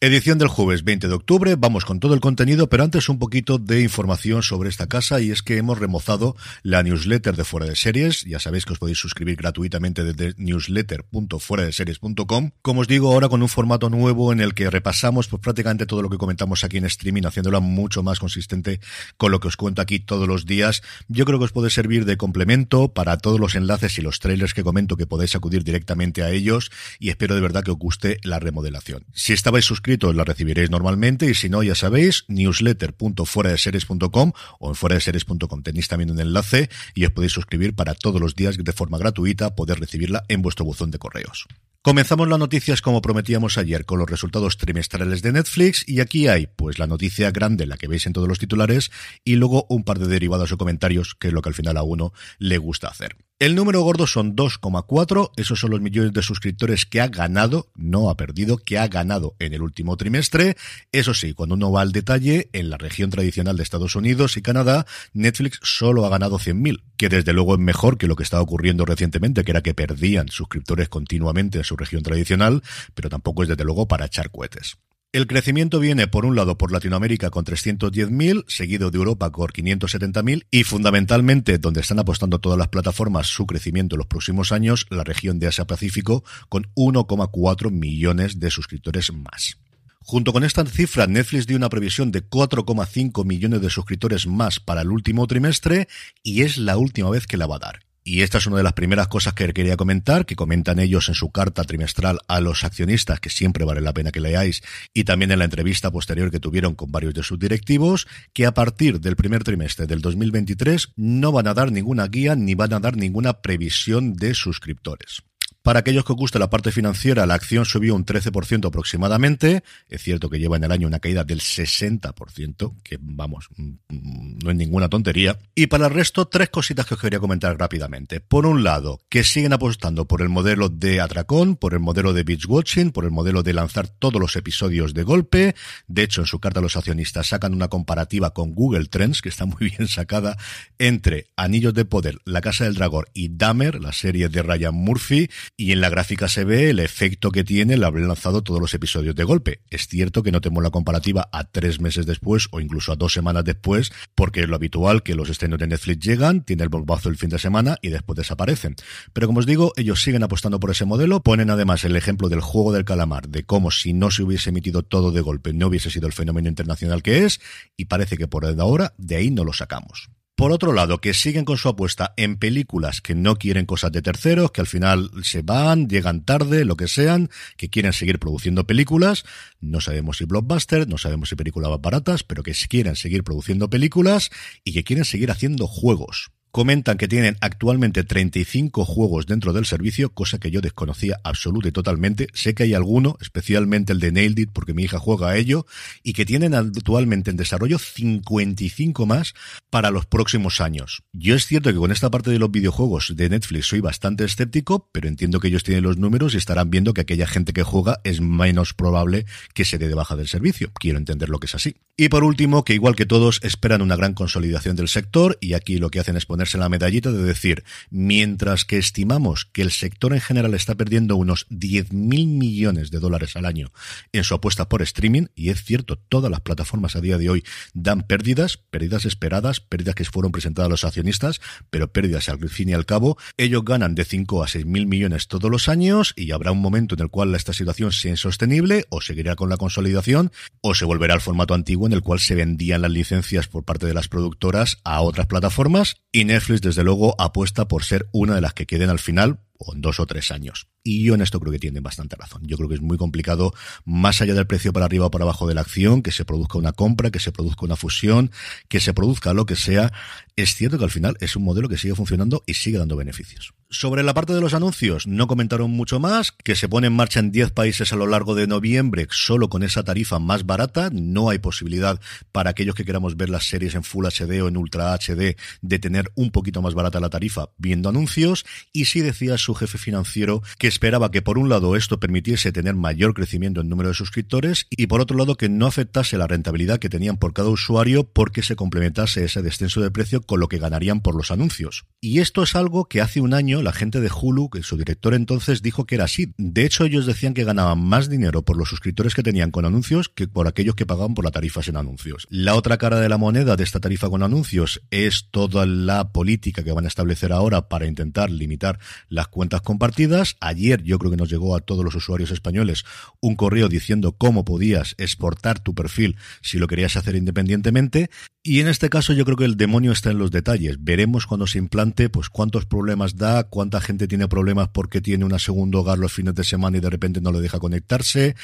Edición del jueves 20 de octubre, vamos con todo el contenido, pero antes un poquito de información sobre esta casa y es que hemos remozado la newsletter de Fuera de Series, ya sabéis que os podéis suscribir gratuitamente desde newsletter.fueradeseries.com. Como os digo, ahora con un formato nuevo en el que repasamos pues, prácticamente todo lo que comentamos aquí en streaming, haciéndola mucho más consistente con lo que os cuento aquí todos los días. Yo creo que os puede servir de complemento para todos los enlaces y los trailers que comento que podéis acudir directamente a ellos y espero de verdad que os guste la remodelación. Si estabais suscritos la recibiréis normalmente y si no, ya sabéis, newsletter.fueradeseries.com o en fueradeseries.com tenéis también un enlace y os podéis suscribir para todos los días de forma gratuita poder recibirla en vuestro buzón de correos. Comenzamos las noticias como prometíamos ayer con los resultados trimestrales de Netflix y aquí hay pues la noticia grande, la que veis en todos los titulares y luego un par de derivados o comentarios que es lo que al final a uno le gusta hacer. El número gordo son 2,4, esos son los millones de suscriptores que ha ganado, no ha perdido, que ha ganado en el último trimestre. Eso sí, cuando uno va al detalle, en la región tradicional de Estados Unidos y Canadá, Netflix solo ha ganado 100.000, que desde luego es mejor que lo que estaba ocurriendo recientemente, que era que perdían suscriptores continuamente en su región tradicional, pero tampoco es desde luego para echar cohetes. El crecimiento viene, por un lado, por Latinoamérica con 310.000, seguido de Europa con 570.000 y, fundamentalmente, donde están apostando todas las plataformas su crecimiento en los próximos años, la región de Asia-Pacífico con 1,4 millones de suscriptores más. Junto con esta cifra, Netflix dio una previsión de 4,5 millones de suscriptores más para el último trimestre y es la última vez que la va a dar. Y esta es una de las primeras cosas que quería comentar, que comentan ellos en su carta trimestral a los accionistas, que siempre vale la pena que leáis, y también en la entrevista posterior que tuvieron con varios de sus directivos, que a partir del primer trimestre del 2023 no van a dar ninguna guía ni van a dar ninguna previsión de suscriptores. Para aquellos que os guste la parte financiera, la acción subió un 13% aproximadamente. Es cierto que lleva en el año una caída del 60%, que vamos, mm, mm, no es ninguna tontería. Y para el resto, tres cositas que os quería comentar rápidamente. Por un lado, que siguen apostando por el modelo de atracón, por el modelo de beach watching, por el modelo de lanzar todos los episodios de golpe. De hecho, en su carta los accionistas sacan una comparativa con Google Trends, que está muy bien sacada, entre Anillos de Poder, La Casa del Dragón y Dahmer, la serie de Ryan Murphy, y en la gráfica se ve el efecto que tiene el haber lanzado todos los episodios de golpe. Es cierto que no tenemos la comparativa a tres meses después o incluso a dos semanas después, porque es lo habitual que los estrenos de Netflix llegan, tiene el bombazo el fin de semana y después desaparecen. Pero como os digo, ellos siguen apostando por ese modelo, ponen además el ejemplo del juego del calamar, de cómo si no se hubiese emitido todo de golpe no hubiese sido el fenómeno internacional que es, y parece que por ahora de ahí no lo sacamos. Por otro lado, que siguen con su apuesta en películas que no quieren cosas de terceros, que al final se van, llegan tarde, lo que sean, que quieren seguir produciendo películas. No sabemos si blockbuster, no sabemos si películas baratas, pero que quieren seguir produciendo películas y que quieren seguir haciendo juegos. Comentan que tienen actualmente 35 juegos dentro del servicio, cosa que yo desconocía absoluta y totalmente. Sé que hay alguno, especialmente el de Nailed It, porque mi hija juega a ello, y que tienen actualmente en desarrollo 55 más para los próximos años. Yo es cierto que con esta parte de los videojuegos de Netflix soy bastante escéptico, pero entiendo que ellos tienen los números y estarán viendo que aquella gente que juega es menos probable que se dé de baja del servicio. Quiero entender lo que es así. Y por último, que igual que todos esperan una gran consolidación del sector, y aquí lo que hacen es poner ponerse la medallita de decir, mientras que estimamos que el sector en general está perdiendo unos 10 mil millones de dólares al año en su apuesta por streaming, y es cierto, todas las plataformas a día de hoy dan pérdidas, pérdidas esperadas, pérdidas que fueron presentadas a los accionistas, pero pérdidas al fin y al cabo, ellos ganan de 5 a 6 mil millones todos los años y habrá un momento en el cual esta situación sea insostenible o seguirá con la consolidación o se volverá al formato antiguo en el cual se vendían las licencias por parte de las productoras a otras plataformas y Netflix desde luego apuesta por ser una de las que queden al final o en dos o tres años. Y yo en esto creo que tienen bastante razón. Yo creo que es muy complicado, más allá del precio para arriba o para abajo de la acción, que se produzca una compra, que se produzca una fusión, que se produzca lo que sea. Es cierto que al final es un modelo que sigue funcionando y sigue dando beneficios. Sobre la parte de los anuncios, no comentaron mucho más, que se pone en marcha en 10 países a lo largo de noviembre, solo con esa tarifa más barata. No hay posibilidad para aquellos que queramos ver las series en Full HD o en Ultra HD de tener un poquito más barata la tarifa viendo anuncios. Y sí decía su jefe financiero que esperaba que por un lado esto permitiese tener mayor crecimiento en número de suscriptores y por otro lado que no afectase la rentabilidad que tenían por cada usuario porque se complementase ese descenso de precio con lo que ganarían por los anuncios. Y esto es algo que hace un año la gente de Hulu, que su director entonces dijo que era así. De hecho, ellos decían que ganaban más dinero por los suscriptores que tenían con anuncios que por aquellos que pagaban por la tarifa sin anuncios. La otra cara de la moneda de esta tarifa con anuncios es toda la política que van a establecer ahora para intentar limitar las cuentas compartidas. Ayer yo creo que nos llegó a todos los usuarios españoles un correo diciendo cómo podías exportar tu perfil si lo querías hacer independientemente. Y en este caso yo creo que el demonio está en los detalles. Veremos cuando se implante, pues cuántos problemas da, cuánta gente tiene problemas porque tiene un segundo hogar los fines de semana y de repente no le deja conectarse.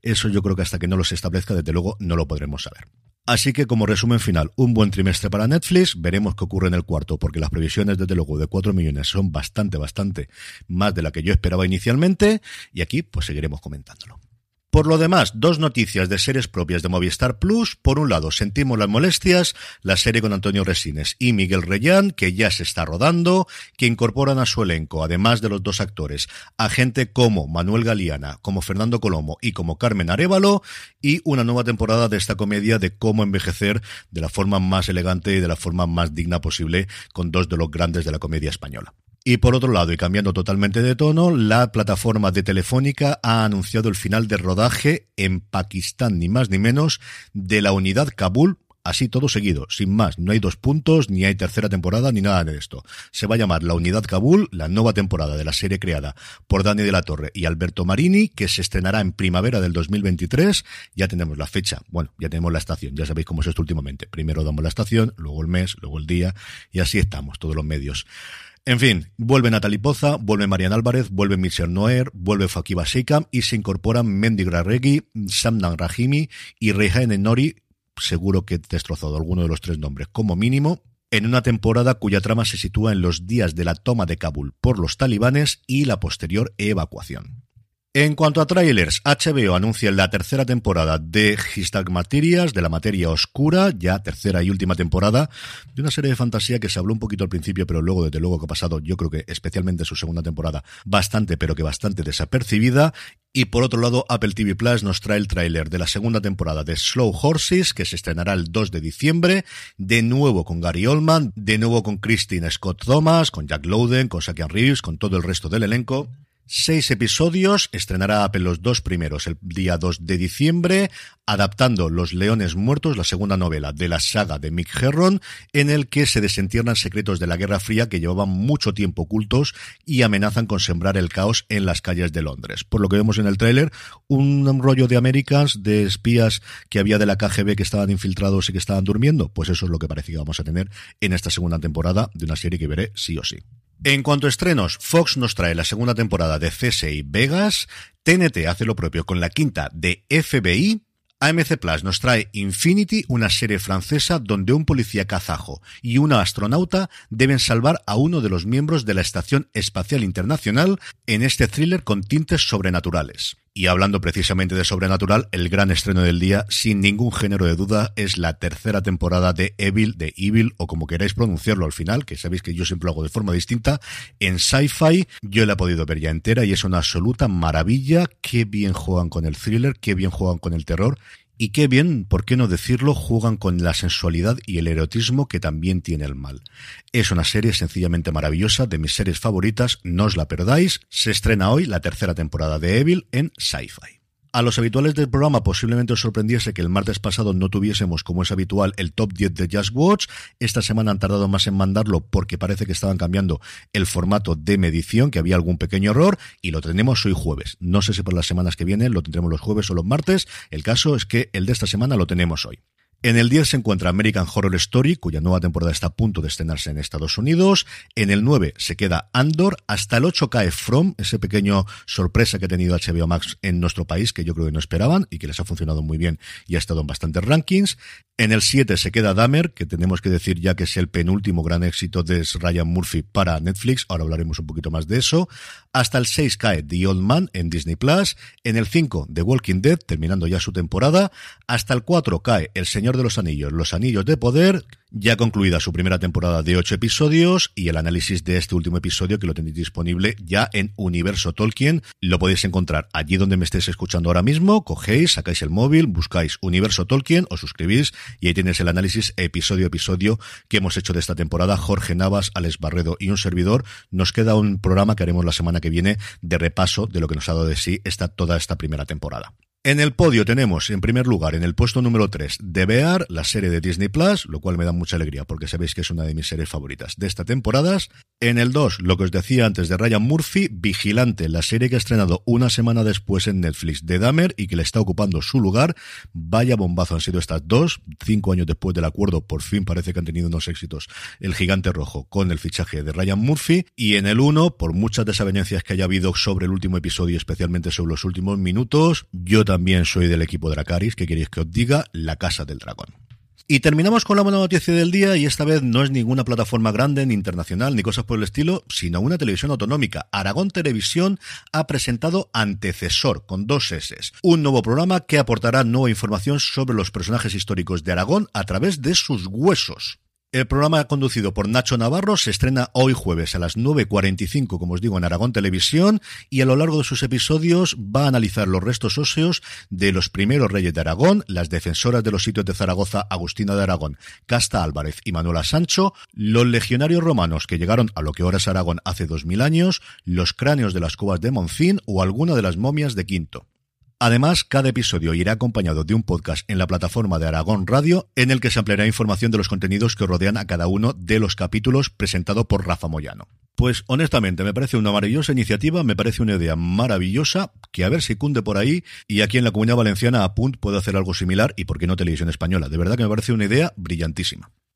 Eso yo creo que hasta que no los establezca, desde luego, no lo podremos saber. Así que como resumen final, un buen trimestre para Netflix, veremos qué ocurre en el cuarto, porque las previsiones desde luego de 4 millones son bastante, bastante más de la que yo esperaba inicialmente, y aquí pues seguiremos comentándolo. Por lo demás, dos noticias de series propias de Movistar Plus. Por un lado, sentimos las molestias, la serie con Antonio Resines y Miguel Reyán, que ya se está rodando, que incorporan a su elenco, además de los dos actores, a gente como Manuel Galeana, como Fernando Colomo y como Carmen Arevalo, y una nueva temporada de esta comedia de cómo envejecer de la forma más elegante y de la forma más digna posible con dos de los grandes de la comedia española. Y por otro lado, y cambiando totalmente de tono, la plataforma de Telefónica ha anunciado el final de rodaje en Pakistán, ni más ni menos, de la unidad Kabul, así todo seguido, sin más. No hay dos puntos, ni hay tercera temporada, ni nada de esto. Se va a llamar La Unidad Kabul, la nueva temporada de la serie creada por Dani de la Torre y Alberto Marini, que se estrenará en primavera del 2023. Ya tenemos la fecha, bueno, ya tenemos la estación, ya sabéis cómo es esto últimamente. Primero damos la estación, luego el mes, luego el día, y así estamos, todos los medios. En fin, vuelve Natalie Poza, vuelve Marian Álvarez, vuelve Michelle Noer, vuelve Fakiba Sheikam y se incorporan Mendy Grarregui, Samdan Rahimi y Rehan Nori, seguro que he destrozado alguno de los tres nombres como mínimo, en una temporada cuya trama se sitúa en los días de la toma de Kabul por los talibanes y la posterior evacuación. En cuanto a trailers, HBO anuncia la tercera temporada de Histag Materias, de la materia oscura, ya tercera y última temporada, de una serie de fantasía que se habló un poquito al principio, pero luego, desde luego que ha pasado, yo creo que especialmente su segunda temporada, bastante, pero que bastante desapercibida. Y por otro lado, Apple TV Plus nos trae el tráiler de la segunda temporada de Slow Horses, que se estrenará el 2 de diciembre, de nuevo con Gary Oldman, de nuevo con Christine Scott Thomas, con Jack Lowden, con Sakian Reeves, con todo el resto del elenco. Seis episodios, estrenará Apple los dos primeros el día 2 de diciembre, adaptando Los Leones Muertos, la segunda novela de la saga de Mick Herron, en el que se desentierran secretos de la Guerra Fría que llevaban mucho tiempo ocultos y amenazan con sembrar el caos en las calles de Londres. Por lo que vemos en el tráiler, un rollo de Americans, de espías que había de la KGB que estaban infiltrados y que estaban durmiendo, pues eso es lo que parece que vamos a tener en esta segunda temporada de una serie que veré sí o sí. En cuanto a estrenos, Fox nos trae la segunda temporada de CSI Vegas, TNT hace lo propio con la quinta de FBI, AMC Plus nos trae Infinity, una serie francesa donde un policía kazajo y una astronauta deben salvar a uno de los miembros de la Estación Espacial Internacional en este thriller con tintes sobrenaturales. Y hablando precisamente de Sobrenatural, el gran estreno del día, sin ningún género de duda, es la tercera temporada de Evil, de Evil, o como queráis pronunciarlo al final, que sabéis que yo siempre lo hago de forma distinta, en Sci-Fi. Yo la he podido ver ya entera y es una absoluta maravilla. Qué bien juegan con el thriller, qué bien juegan con el terror Y qué bien, por qué no decirlo, juegan con la sensualidad y el erotismo que también tiene el mal. Es una serie sencillamente maravillosa, de mis series favoritas, no os la perdáis. Se estrena hoy la tercera temporada de Evil en Sci-Fi. A los habituales del programa posiblemente os sorprendiese que el martes pasado no tuviésemos, como es habitual, el top 10 de Just Watch. Esta semana han tardado más en mandarlo porque parece que estaban cambiando el formato de medición, que había algún pequeño error, y lo tenemos hoy jueves. No sé si por las semanas que vienen lo tendremos los jueves o los martes. El caso es que el de esta semana lo tenemos hoy. En el 10 se encuentra American Horror Story, cuya nueva temporada está a punto de estrenarse en Estados Unidos. En el 9 se queda Andor. Hasta el 8 cae From, ese pequeño sorpresa que ha tenido HBO Max en nuestro país, que yo creo que no esperaban y que les ha funcionado muy bien y ha estado en bastantes rankings. En el 7 se queda Dahmer, que tenemos que decir ya que es el penúltimo gran éxito de Ryan Murphy para Netflix. Ahora hablaremos un poquito más de eso. Hasta el 6 cae The Old Man en Disney Plus. En el 5 The Walking Dead, terminando ya su temporada. Hasta el 4 cae El Señor de los Anillos, Los Anillos de Poder, ya concluida su primera temporada de ocho episodios y el análisis de este último episodio que lo tenéis disponible ya en Universo Tolkien. Lo podéis encontrar allí donde me estéis escuchando ahora mismo. Cogéis, sacáis el móvil, buscáis Universo Tolkien, os suscribís y ahí tenéis el análisis episodio a episodio que hemos hecho de esta temporada. Jorge Navas, Alex Barredo y un servidor. Nos queda un programa que haremos la semana que viene de repaso de lo que nos ha dado de sí esta, toda esta primera temporada. En el podio tenemos, en primer lugar, en el puesto número 3, The Bear, la serie de Disney Plus, lo cual me da mucha alegría porque sabéis que es una de mis series favoritas de esta temporada. En el 2, lo que os decía antes de Ryan Murphy, Vigilante, la serie que ha estrenado una semana después en Netflix de Dahmer y que le está ocupando su lugar. Vaya bombazo han sido estas dos. Cinco años después del acuerdo, por fin parece que han tenido unos éxitos. El Gigante Rojo con el fichaje de Ryan Murphy. Y en el 1, por muchas desavenencias que haya habido sobre el último episodio, especialmente sobre los últimos minutos, yo también también soy del equipo Dracaris, que queréis que os diga, la Casa del Dragón. Y terminamos con la buena noticia del día y esta vez no es ninguna plataforma grande, ni internacional, ni cosas por el estilo, sino una televisión autonómica. Aragón Televisión ha presentado Antecesor, con dos S, un nuevo programa que aportará nueva información sobre los personajes históricos de Aragón a través de sus huesos. El programa conducido por Nacho Navarro se estrena hoy jueves a las 9.45, como os digo, en Aragón Televisión y a lo largo de sus episodios va a analizar los restos óseos de los primeros reyes de Aragón, las defensoras de los sitios de Zaragoza, Agustina de Aragón, Casta Álvarez y Manuela Sancho, los legionarios romanos que llegaron a lo que ahora es Aragón hace 2000 años, los cráneos de las cubas de Moncín o alguna de las momias de Quinto. Además, cada episodio irá acompañado de un podcast en la plataforma de Aragón Radio, en el que se ampliará información de los contenidos que rodean a cada uno de los capítulos presentado por Rafa Moyano. Pues honestamente me parece una maravillosa iniciativa, me parece una idea maravillosa, que a ver si cunde por ahí y aquí en la Comunidad Valenciana a Punt puede hacer algo similar y por qué no televisión española. De verdad que me parece una idea brillantísima.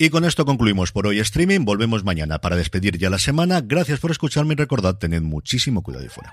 Y con esto concluimos por hoy streaming. Volvemos mañana para despedir ya la semana. Gracias por escucharme y recordad, tened muchísimo cuidado y fuera.